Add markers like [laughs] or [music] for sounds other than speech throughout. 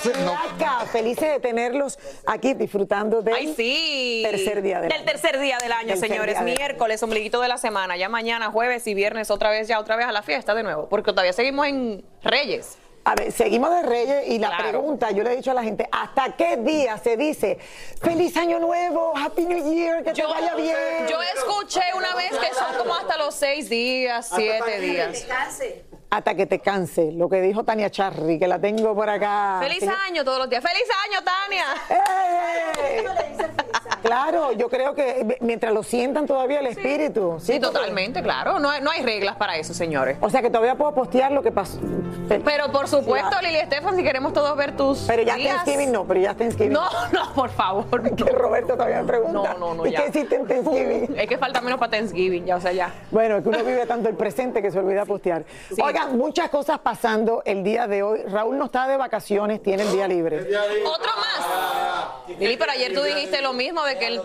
Flaca, Felices de tenerlos aquí disfrutando del Ay, sí. tercer día del Del año. tercer día del año, Tercer señores. día del Miércoles, ombliguito de la semana. Ya mañana, jueves y viernes, otra vez, ya otra vez a la fiesta de nuevo. Porque todavía seguimos en Reyes. A ver, seguimos de Reyes y la Claro. pregunta, yo le he dicho a la gente, ¿hasta qué día se dice feliz año nuevo, happy new year, que te vaya bien? Yo escuché una vez que son como hasta los seis días, siete días. Hasta que te canse, lo que dijo Tania Charry, que la tengo por acá. Feliz año todos los días. ¡Feliz año, Tania! ¡Eh! Claro, yo creo que mientras lo sientan todavía el espíritu. Sí, totalmente, claro. No hay, no hay reglas para eso, señores. O sea que todavía puedo postear lo que pasó. Pero por supuesto. Lili Estefan, si queremos todos ver tus Pero ya días. Thanksgiving no, pero ya Thanksgiving. No, [laughs] no, por favor. Que Roberto todavía me pregunta. No, no, no, ¿Y ya. qué hiciste en Thanksgiving? Es que falta menos para Thanksgiving, ya, o sea, ya. Bueno, es que uno vive tanto el presente que se olvida postear. Sí. Oigan, muchas cosas pasando el día de hoy. Raúl no está de vacaciones, tiene el día libre. Otro más. Lili, pero ayer tú dijiste lo mismo de que él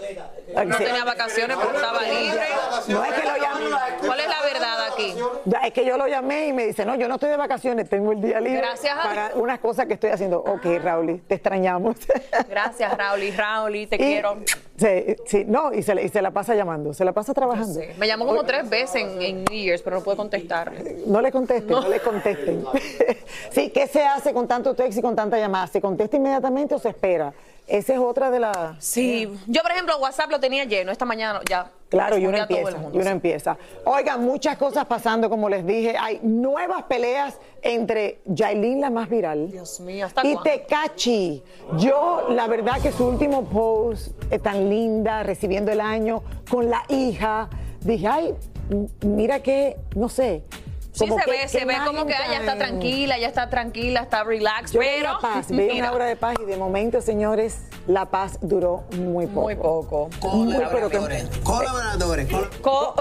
no tenía vacaciones porque estaba libre. No es que lo llamé. ¿Cuál es la verdad aquí? Ya, es que yo lo llamé y me dice, no, yo no estoy de vacaciones, tengo el día libre Gracias a- para unas cosas que estoy haciendo. Ok, Raúl, te extrañamos. [laughs] Gracias, Raúl y Raúl, te Y- quiero. Sí, sí, no, y se, le- y se la pasa llamando, se la pasa trabajando. Sí. Me llamó como tres veces en, en New Year's, pero no pude contestarle. No le contesten, no, le contesten. [laughs] sí, ¿qué se hace con tanto texto y con tanta llamada? ¿Se contesta inmediatamente o se espera? Esa es otra de las... Sí, yo por ejemplo WhatsApp lo tenía lleno, esta mañana ya. Claro, y uno empieza, y uno empieza. Oigan, muchas cosas pasando, como les dije. Hay nuevas peleas entre Yailin, la más viral, Dios mío, ¿hasta y cuándo? Tecachi. Yo, la verdad que su último post es tan linda, recibiendo el año con la hija. Dije, ay, mira que, no sé. Sí, se que- ve, se ve como que ah, ella está tranquila, ella está tranquila, está relax, Yo pero veía paz, veía mira, una obra de paz y de momento, señores, la paz duró muy poco. muy poco. Muy, Colaboradores. Co-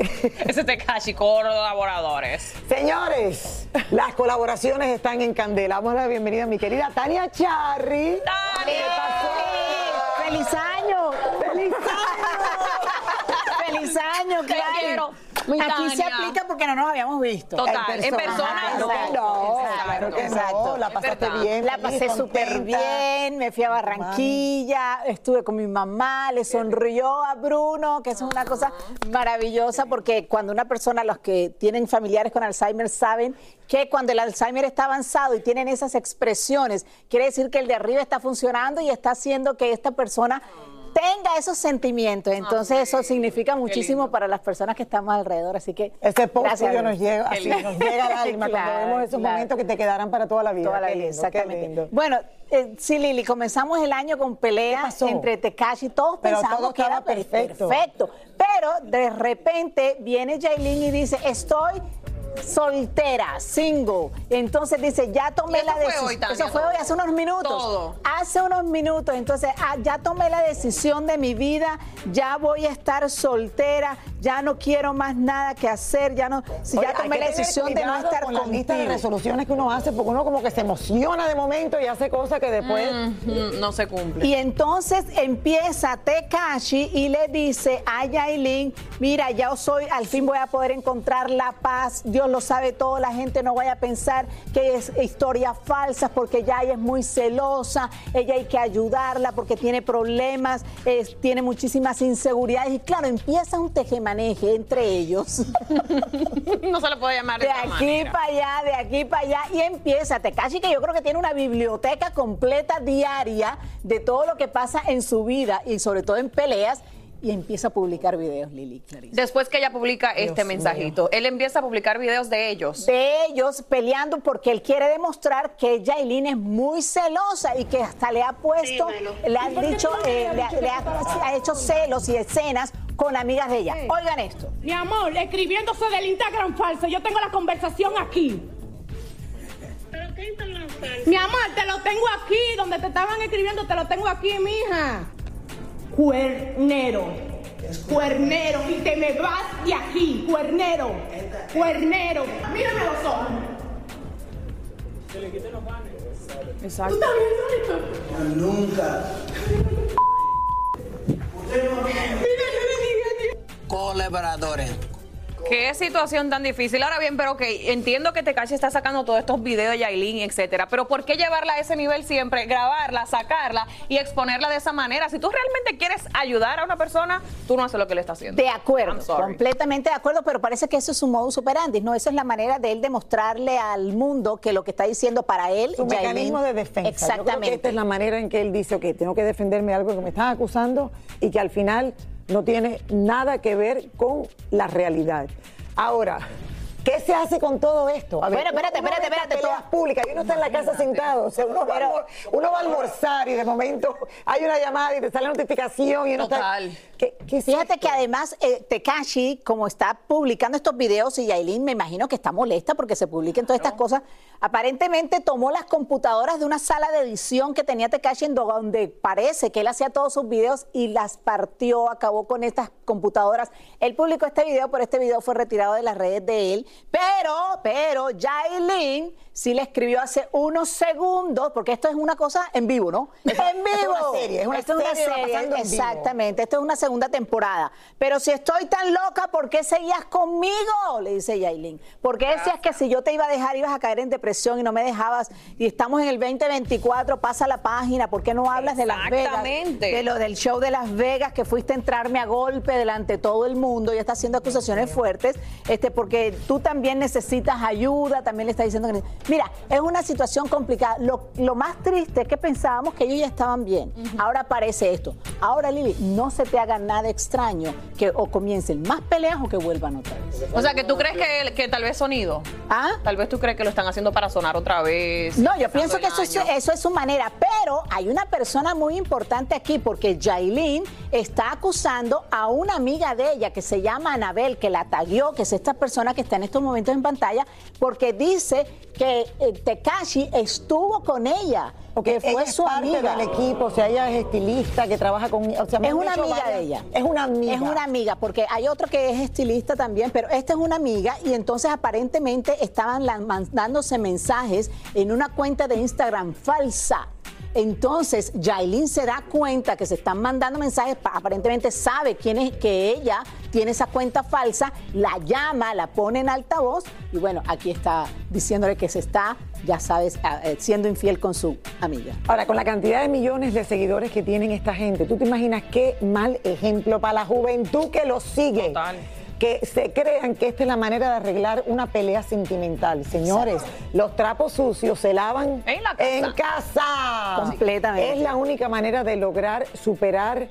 [laughs] Ese Tekashi, colaboradores. Señores, las colaboraciones están en candela. Vamos a la bienvenida a mi querida Tania Charry. ¡Tania! ¡Feliz año! ¡Feliz ¡Feliz año, claro! Aquí se aplica porque no nos habíamos visto. Total, en persona no. Claro que no, Exacto, claro que no. exacto. La pasaste bien. La pasé súper bien, me fui a Barranquilla, estuve con mi mamá, le sonrió a Bruno, que eso es una cosa maravillosa porque cuando una persona, los que tienen familiares con Alzheimer saben que cuando el Alzheimer está avanzado y tienen esas expresiones, quiere decir que el de arriba está funcionando y está haciendo que esta persona tenga esos sentimientos. Entonces eso significa muchísimo para las personas que estamos alrededor. Así que Ese Dios. nos llega, así, nos llega al alma cuando [laughs] vemos esos claro. momentos que te quedarán para toda la vida. Toda la Qué vida, lindo, exactamente. lindo. Bueno, eh, sí, Lili, comenzamos el año con peleas entre Tekashi, todos Pero pensábamos todo que era perfecto. perfecto. Pero de repente viene Jailin y dice, estoy soltera, single. Entonces dice, ya tomé Y eso la fue decisión. hoy, Eso fue hoy, hace unos minutos. Todo. Hace unos minutos. Entonces, ah, ya tomé la decisión de mi vida, ya voy a estar soltera, ya no quiero más nada que hacer, ya no, si Oye, ya tomé la decisión de no estar con la lista de resoluciones que uno hace, porque uno como que se emociona de momento y hace cosas que después... Mm, no se cumple. Y entonces empieza Tekashi y le dice a Yailin, mira, ya soy, al fin voy a poder encontrar la paz, Dios lo sabe todo, la gente no vaya a pensar que es historia falsa porque ya ella es muy celosa, ella hay que ayudarla porque tiene problemas, es- tiene muchísimas inseguridades y claro, empieza un tejemaneje entre ellos. [laughs] no se le puede llamar de, De aquí manera. para allá, de aquí para allá, y empieza Tekashi, que yo creo que tiene una biblioteca completa diaria de todo lo que pasa en su vida y sobre todo en peleas, y empieza a publicar videos, Lili Clarice. Después que ella publica este mensajito, él empieza a publicar videos de ellos. De ellos peleando porque él quiere demostrar que Yailin es muy celosa y que hasta le ha puesto, le ha dicho, eh, le, ha- le ha, ha hecho celos y escenas con amigas de ella. Oigan esto. Mi amor, escribiéndose del Instagram falso, yo tengo la conversación aquí. Mi amor, te lo tengo aquí, donde te estaban escribiendo, te lo tengo aquí, mija. Cuernero. Cuernero. Y te me vas de aquí, cuernero. Cuernero. Mírame los ojos. Exacto. ¿Tú estás viendo esto? Nunca. Mira, yo le dije a ti. Colaboradores. Qué situación tan difícil. Ahora bien, pero ok, entiendo que Tekashi está sacando todos estos videos de Yailin, etcétera, pero ¿por qué llevarla a ese nivel siempre? Grabarla, sacarla y exponerla de esa manera. Si tú realmente quieres ayudar a una persona, tú no haces lo que le está haciendo. De acuerdo, completamente de acuerdo, pero parece que eso es su modus operandi, ¿no? Esa es la manera de él demostrarle al mundo que lo que está diciendo para él, Su Yailin- mecanismo de defensa. Yo creo que Exactamente. esta es la manera en que él dice, ok, tengo que defenderme de algo que me están acusando y que al final no tiene nada que ver con la realidad. Ahora, ¿qué se hace con todo esto? A Bueno, espérate, uno- espérate, espérate, peleas todo- públicas y uno está en la casa sentado, o sea, uno va, a uno va a almorzar y de momento hay una llamada y te sale la notificación y uno Total. está... ¿Qué, qué es Fíjate que además eh, Tekashi, como está publicando estos videos, y Yailin me imagino que está molesta porque se publiquen todas estas cosas, aparentemente tomó las computadoras de una sala de edición que tenía Tekashi en donde parece que él hacía todos sus videos y las partió, acabó con estas computadoras. Él publicó este video, pero este video fue retirado de las redes de él. Pero, pero, Yailin sí le escribió hace unos segundos, porque esto es una cosa en vivo, ¿no? En vivo. una serie, es una Esto serie en vivo. Exactamente. Exactamente, esto es una segunda temporada. Pero si estoy tan loca, ¿por qué seguías conmigo? Le dice Yailin. ¿Por qué decías que si yo te iba a dejar ibas a caer en depresión y no me dejabas? Y estamos en el 2024, pasa la página, ¿por qué no hablas de Las Vegas? De lo del show de Las Vegas, que fuiste a entrarme a golpe delante de todo el mundo y está haciendo acusaciones fuertes, este, porque tú también necesitas ayuda, también le está diciendo que... Mira, es una situación complicada. Lo, lo más triste es que pensábamos que ellos ya estaban bien. Ahora aparece esto. Ahora, Lili, no se te haga nada extraño que o comiencen más peleas o que vuelvan otra vez. O sea, que tú crees que, que tal vez sonido. ¿Ah? Tal vez tú crees que lo están haciendo para sonar otra vez. No, yo pienso que eso es, eso es su manera, pero hay una persona muy importante aquí porque Jailin está acusando a una amiga de ella que se llama Anabel, que la taguió, que es esta persona que está en estos momentos en pantalla, porque dice que eh, Tekashi estuvo con ella, Porque que fue ella es su parte amiga. del equipo, o sea, ella es estilista que trabaja con... O sea, me Es una amiga varias- de ella. Es una amiga. Es una amiga, porque hay otro que es estilista también, pero esta es una amiga y entonces aparentemente estaban la- mandándose mensajes en una cuenta de Instagram falsa. Entonces, Yailin se da cuenta que se están mandando mensajes, pa- aparentemente sabe quién es, que ella tiene esa cuenta falsa, la llama, la pone en altavoz y bueno, aquí está diciéndole que se está, ya sabes, eh, siendo infiel con su amiga. Ahora, con la cantidad de millones de seguidores que tienen esta gente, ¿tú te imaginas qué mal ejemplo para la juventud que los sigue? Total. Que se crean que esta es la manera de arreglar una pelea sentimental. Señores, los trapos sucios se lavan En la casa. en casa. Completamente. Es la única manera de lograr superar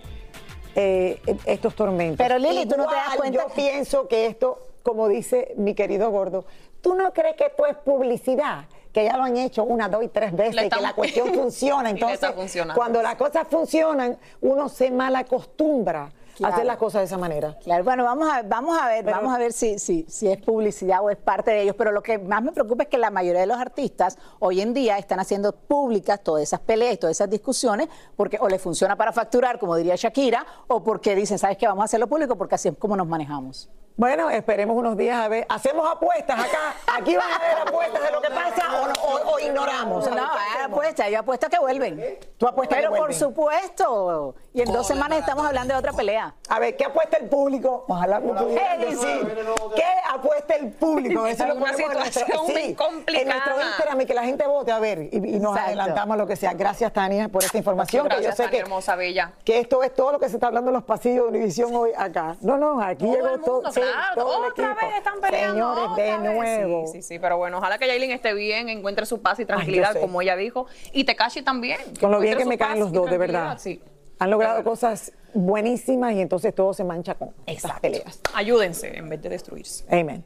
eh, estos tormentos. Pero, Lili, ¿tú no te das cuenta Yo pienso que esto, como dice mi querido gordo, ¿tú no crees que esto es publicidad? Que ya lo han hecho una, dos y tres veces, y que la cuestión [laughs] funciona. Entonces, cuando las cosas funcionan, uno se malacostumbra hacer las cosas de esa manera. Claro, bueno, vamos a, vamos a ver, Pero- vamos a ver si, si, si es publicidad o es parte de ellos, pero lo que más me preocupa es que la mayoría de los artistas hoy en día están haciendo públicas todas esas peleas, todas esas discusiones, porque o les funciona para facturar, como diría Shakira, o porque dicen, ¿sabes qué? Vamos a hacerlo público porque así es como nos manejamos. Bueno, esperemos unos días a ver. Hacemos apuestas acá. Aquí van a haber apuestas de lo que pasa o, no- o- o ignoramos. No, ver, ¿qué hay apuestas, yo apuesto que vuelven. Tú apuestas que Pero por supuesto. Y en dos semanas estamos hablando de otra pelea. A ver, ¿qué apuesta el público? Ojalá me pudieran ¿Qué decir. ¿Qué apuesta el público? Eso lo Una ponemos en nuestro- sí, complicada. En nuestro Instagram y que la gente vote, a ver, y, y nos Exacto. adelantamos a lo que sea. Gracias, Tania, por esta información. Gracias, que yo sé Tania, que, hermosa, bella. que esto es todo lo que se está hablando en los pasillos de Univisión hoy acá. No, no, aquí Todo llegó mundo, todo, sí, otra vez están peleando. Señores, de vez. nuevo. Sí, sí, sí, pero bueno, ojalá que Yailin esté bien, encuentre su paz y tranquilidad, como ella dijo, y Tekashi también. Con lo bien que me caen los dos, de verdad. Sí. Han logrado cosas buenísimas y entonces todo se mancha con estas peleas. Ayúdense en vez de destruirse. Amen.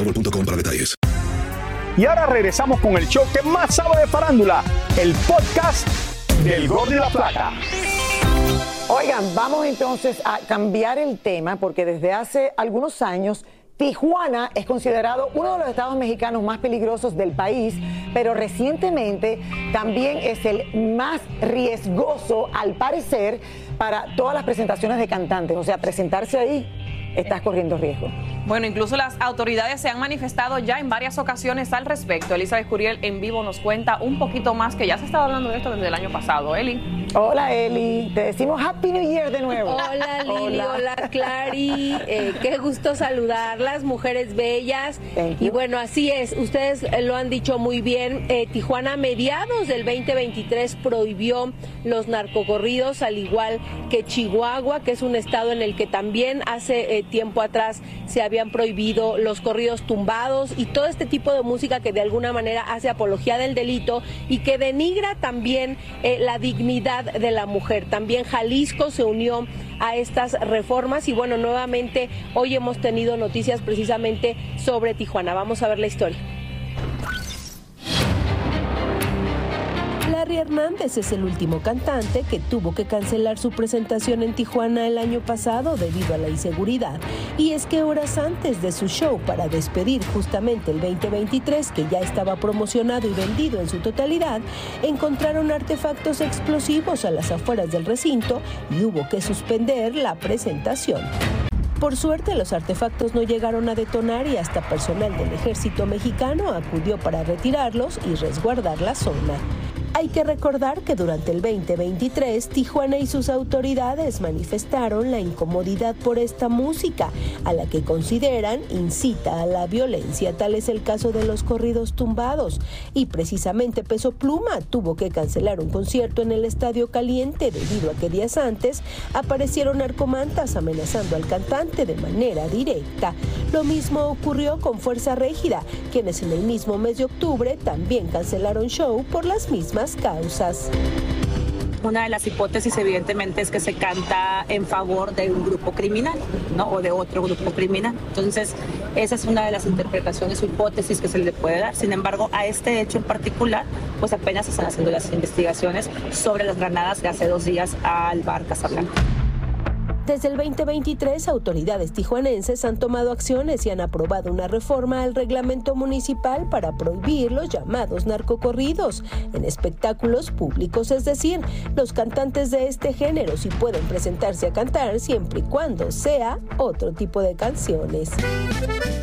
boostmobile.com para detalles. Y ahora regresamos con el show que más sabe de farándula, el podcast del Gordo y la Plata. Oigan, vamos entonces a cambiar el tema porque desde hace algunos años Tijuana es considerado uno de los estados mexicanos más peligrosos del país, pero recientemente también es el más riesgoso, al parecer, para todas las presentaciones de cantantes. O sea, presentarse ahí, estás corriendo riesgo. Bueno, incluso las autoridades se han manifestado ya en varias ocasiones al respecto. Elizabeth Curiel en vivo nos cuenta un poquito más, que ya se estaba hablando de esto desde el año pasado. Eli. Hola Eli, te decimos Happy New Year de nuevo. Hola Lili, [laughs] hola, Clary, eh, qué gusto saludarlas, mujeres bellas. Y bueno, así es, ustedes lo han dicho muy bien, eh, Tijuana a mediados del 2023 prohibió los narcocorridos, al igual que Chihuahua, que es un estado en el que también hace eh, tiempo atrás se habían prohibido los corridos tumbados y todo este tipo de música que de alguna manera hace apología del delito y que denigra también eh, la dignidad de la mujer. También Jalisco se unió a estas reformas y bueno, nuevamente hoy hemos tenido noticias precisamente sobre Tijuana. Vamos a ver la historia. Larry Hernández es el último cantante que tuvo que cancelar su presentación en Tijuana el año pasado debido a la inseguridad. Y es que horas antes de su show para despedir justamente el 2023, que ya estaba promocionado y vendido en su totalidad, encontraron artefactos explosivos a las afueras del recinto y hubo que suspender la presentación. Por suerte, los artefactos no llegaron a detonar y hasta personal del ejército mexicano acudió para retirarlos y resguardar la zona. Hay que recordar que durante el 2023 Tijuana y sus autoridades manifestaron la incomodidad por esta música, a la que consideran incita a la violencia. Tal es el caso de los corridos tumbados. Y precisamente Peso Pluma tuvo que cancelar un concierto en el Estadio Caliente debido a que días antes aparecieron narcomantas amenazando al cantante de manera directa. Lo mismo ocurrió con Fuerza Régida, quienes en el mismo mes de octubre también cancelaron show por las mismas causas. Una de las hipótesis evidentemente es que se canta en favor de un grupo criminal, ¿no? O de otro grupo criminal. Entonces, esa es una de las interpretaciones o hipótesis que se le puede dar. Sin embargo, a este hecho en particular, pues apenas se están haciendo las investigaciones sobre las granadas de hace dos días al bar Casablanca. Desde el 2023, autoridades tijuanenses han tomado acciones y han aprobado una reforma al reglamento municipal para prohibir los llamados narcocorridos en espectáculos públicos, es decir, los cantantes de este género sí pueden presentarse a cantar siempre y cuando sea otro tipo de canciones.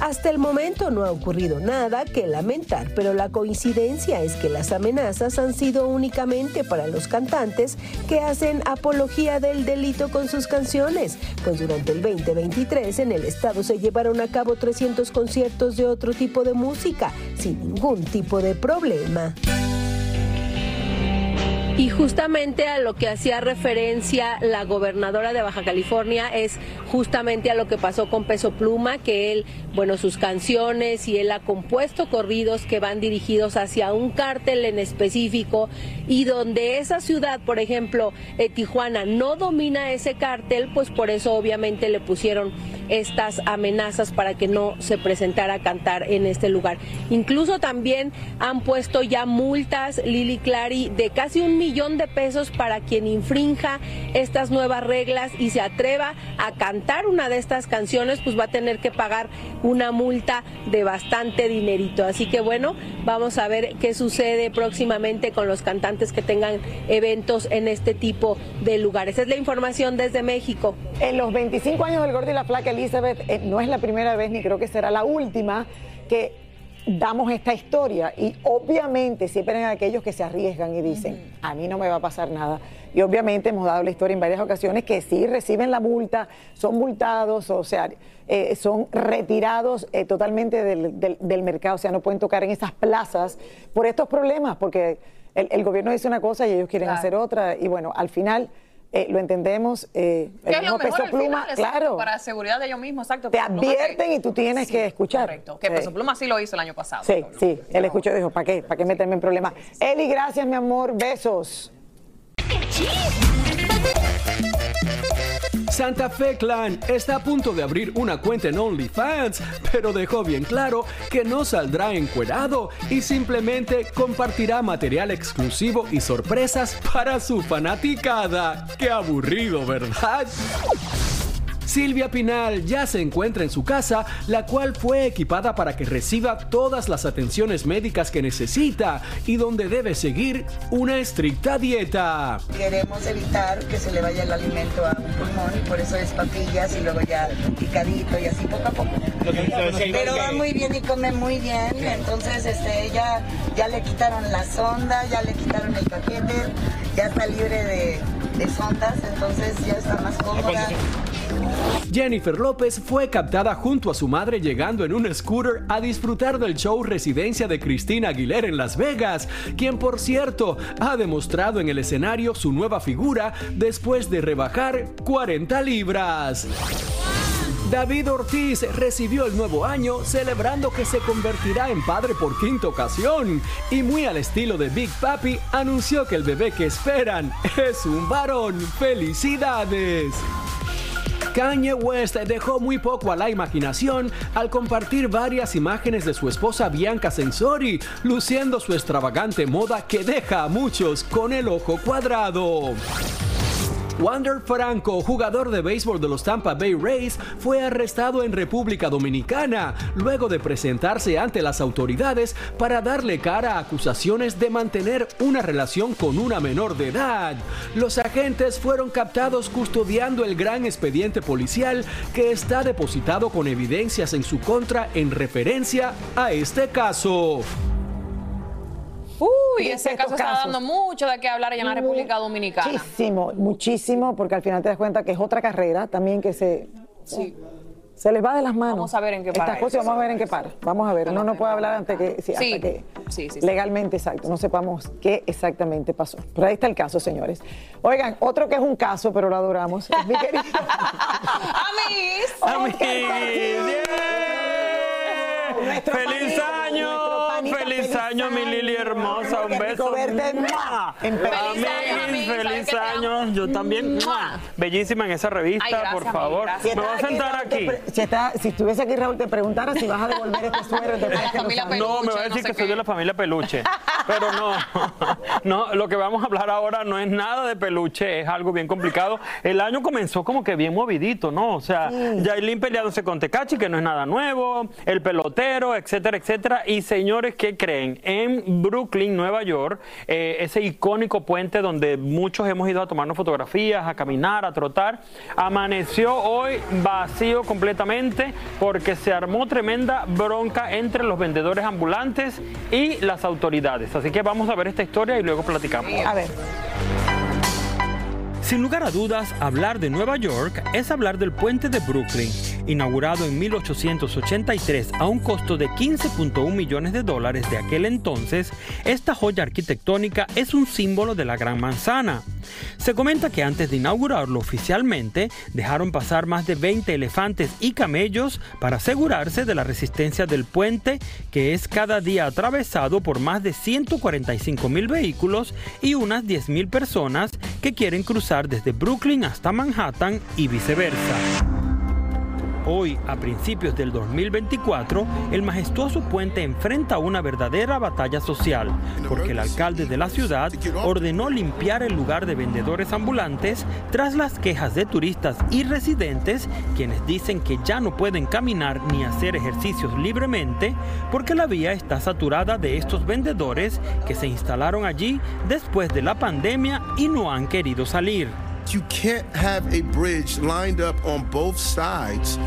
Hasta el momento no ha ocurrido nada que lamentar, pero la coincidencia es que las amenazas han sido únicamente para los cantantes que hacen apología del delito con sus canciones pues durante el 2023 en el estado se llevaron a cabo 300 conciertos de otro tipo de música, sin ningún tipo de problema. Y justamente a lo que hacía referencia la gobernadora de Baja California es justamente a lo que pasó con Peso Pluma, que él, bueno, sus canciones y él ha compuesto corridos que van dirigidos hacia un cártel en específico y donde esa ciudad, por ejemplo, eh, Tijuana, no domina ese cártel, pues por eso obviamente le pusieron estas amenazas para que no se presentara a cantar en este lugar. Incluso también han puesto ya multas, Lili Clary, de casi un millón de pesos para quien infrinja estas nuevas reglas y se atreva a cantar una de estas canciones, pues va a tener que pagar una multa de bastante dinerito. Así que bueno, vamos a ver qué sucede próximamente con los cantantes que tengan eventos en este tipo de lugares. Es la información desde México. En los 25 años del Gordo y la Flaca, Elizabeth, eh, no es la primera vez ni creo que será la última que damos esta historia y obviamente siempre hay aquellos que se arriesgan y dicen, a mí no me va a pasar nada. Y obviamente hemos dado la historia en varias ocasiones que sí reciben la multa, son multados, o sea, eh, son retirados eh, totalmente del, del- del mercado, o sea, no pueden tocar en esas plazas por estos problemas, porque el, el gobierno dice una cosa y ellos quieren Claro. hacer otra, y bueno, al final eh, lo entendemos, eh, Que el es lo mejor peso al pluma, final, exacto, claro, para seguridad de ellos mismos, exacto. te que- advierten y tú tienes que escuchar. Correcto, que Sí. Peso Pluma sí lo hizo el año pasado. Sí, sí, él escuchó y dijo, ¿para qué? ¿Para qué meterme en problemas? Eli, gracias, mi amor, besos. Santa Fe Clan está a punto de abrir una cuenta en OnlyFans, pero dejó bien claro que no saldrá encuerado y simplemente compartirá material exclusivo y sorpresas para su fanaticada. Qué aburrido, ¿verdad? Silvia Pinal ya se encuentra en su casa, la cual fue equipada para que reciba todas las atenciones médicas que necesita y donde debe seguir una estricta dieta. Queremos evitar que se le vaya el alimento a un pulmón y por eso es papillas y luego ya picadito y así poco a poco. Pero va muy bien y come muy bien, entonces este, ya, ya le quitaron la sonda, ya le quitaron el paquete, ya está libre de, de sondas, entonces ya está más cómoda. Jennifer López fue captada junto a su madre llegando en un scooter a disfrutar del show Residencia de Cristina Aguilera en Las Vegas, quien por cierto ha demostrado en el escenario su nueva figura después de rebajar 40 libras. David Ortiz recibió el nuevo año celebrando que se convertirá en padre por quinta ocasión y muy al estilo de Big Papi anunció que el bebé que esperan es un varón. ¡Felicidades! Kanye West dejó muy poco a la imaginación al compartir varias imágenes de su esposa Bianca Sensori, luciendo su extravagante moda que deja a muchos con el ojo cuadrado. Wander Franco, jugador de béisbol de los Tampa Bay Rays, fue arrestado en República Dominicana luego de presentarse ante las autoridades para darle cara a acusaciones de mantener una relación con una menor de edad. Los agentes fueron captados custodiando el gran expediente policial que está depositado con evidencias en su contra en referencia a este caso. De ese caso está casos. dando mucho de qué hablar allá en la República Dominicana. Muchísimo, muchísimo, porque al final te das cuenta que es otra carrera también que se, se les va de las manos. Vamos a ver en qué para Estas cosas, vamos a ver en qué para. Vamos a ver, uno no puede hablar antes que, sí, Sí. hasta que Sí, sí, sí. legalmente exacto, no sepamos qué exactamente pasó. Pero ahí está el caso, señores. Oigan, otro que es un caso, pero lo adoramos, es mi querido. [laughs] año, mi Lili hermosa! Un beso. en Amiguis, feliz año. Yo también. ¡mua! Bellísima en esa revista, Ay, gracias, por favor. Me voy a Si sentar aquí. Si, está- si estuviese aquí, Raúl, te preguntara si vas a devolver este suero. [laughs] No, me va a decir que soy de la familia peluche. Pero no, [laughs] no, lo que vamos a hablar ahora no es nada de peluche, es algo bien complicado. El año comenzó como que bien movidito, ¿no? O sea, Yailin peleándose con Tecachi, que no es nada nuevo, el pelotero, etcétera, etcétera. Y señores, ¿qué creen? En Brooklyn, Nueva York, eh, ese icónico puente donde muchos hemos ido a tomarnos fotografías, a caminar, a trotar, amaneció hoy vacío completamente porque se armó tremenda bronca entre los vendedores ambulantes y las autoridades. Así que vamos a ver esta historia y luego platicamos. A ver. Sin lugar a dudas, hablar de Nueva York es hablar del puente de Brooklyn, inaugurado en 1883 a un costo de 15.1 millones de dólares de aquel entonces. Esta joya arquitectónica es un símbolo de la Gran Manzana. Se comenta que antes de inaugurarlo oficialmente, dejaron pasar más de 20 elefantes y camellos para asegurarse de la resistencia del puente, que es cada día atravesado por más de 145 mil vehículos y unas 10 mil personas que quieren cruzar desde Brooklyn hasta Manhattan y viceversa. Hoy, a principios del 2024, el majestuoso puente enfrenta una verdadera batalla social, porque el alcalde de la ciudad ordenó limpiar el lugar de vendedores ambulantes tras las quejas de turistas y residentes, quienes dicen que ya no pueden caminar ni hacer ejercicios libremente porque la vía está saturada de estos vendedores que se instalaron allí después de la pandemia y no han querido salir. You can't have a bridge lined up on both sides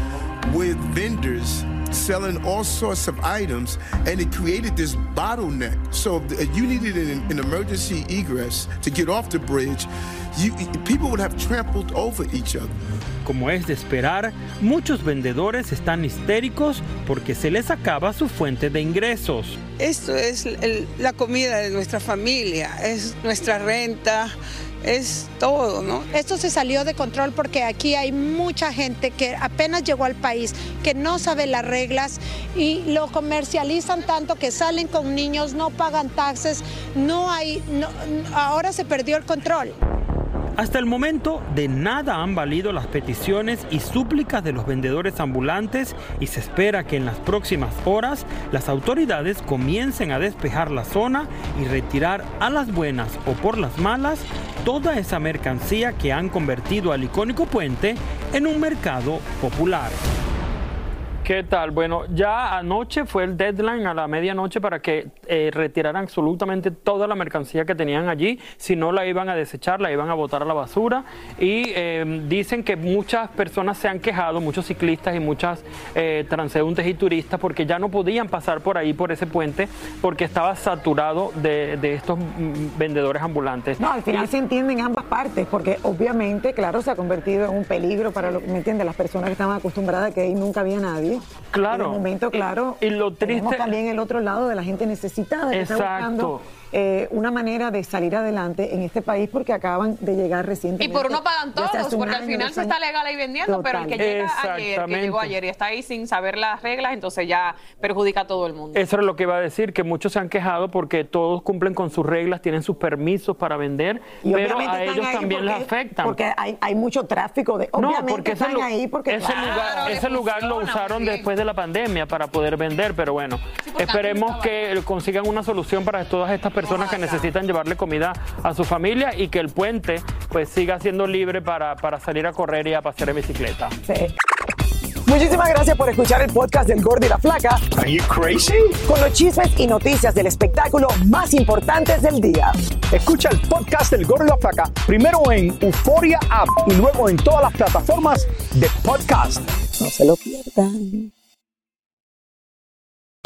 with vendors selling all sorts of items, and it created this bottleneck. So if you needed an, an emergency egress to get off the bridge. You, people would have trampled over each other. Como es de esperar, muchos vendedores están histéricos porque se les acaba su fuente de ingresos. Esto es el- la comida de nuestra familia, es nuestra renta, es todo, ¿no? Esto se salió de control porque aquí hay mucha gente que apenas llegó al país, que no sabe las reglas y lo comercializan tanto que salen con niños, no pagan taxes, no hay, no- ahora se perdió el control. Hasta el momento, de nada han valido las peticiones y súplicas de los vendedores ambulantes y se espera que en las próximas horas las autoridades comiencen a despejar la zona y retirar a las buenas o por las malas toda esa mercancía que han convertido al icónico puente en un mercado popular. ¿Qué tal? Bueno, ya anoche fue el deadline a la medianoche para que eh, retiraran absolutamente toda la mercancía que tenían allí. Si no, la iban a desechar, la iban a botar a la basura. Y eh, dicen que muchas personas se han quejado, muchos ciclistas y muchas eh, transeúntes y turistas, porque ya no podían pasar por ahí, por ese puente, porque estaba saturado de, de estos mm, vendedores ambulantes. No, al final se entienden ambas partes, porque obviamente, claro, se ha convertido en un peligro para, lo, ¿me entiendes? Las personas que estaban acostumbradas a que ahí nunca había nadie. Claro. En el momento, claro, Y lo tenemos triste- también el otro lado de la gente necesitada que está Exacto. buscando eh, una manera de salir adelante en este país porque acaban de llegar Y recientemente. por uno pagan todos, porque al final se está legal ahí vendiendo, pero el que llega ayer, que llegó ayer y está ahí sin saber las reglas, entonces ya perjudica a todo el mundo. Eso es lo que iba a decir, que muchos se han quejado porque todos cumplen con sus reglas, tienen sus permisos para vender, Y pero a ellos también les porque- afectan. Porque hay, hay mucho tráfico de. no, Obviamente porque ese, están ahí porque. ese claro, lugar, ese lugar lo usaron después de la pandemia para poder vender, pero bueno, esperemos que consigan una solución para todas estas personas que necesitan llevarle comida a su familia y que el puente pues siga siendo libre para, para salir a correr y a pasear en bicicleta. Muchísimas gracias por escuchar el podcast del Gordo y la Flaca. Are you crazy? Con los chismes y noticias del espectáculo más importantes del día. Escucha el podcast del Gordo y la Flaca primero en Euforia App y luego en todas las plataformas de podcast. No se lo pierdan.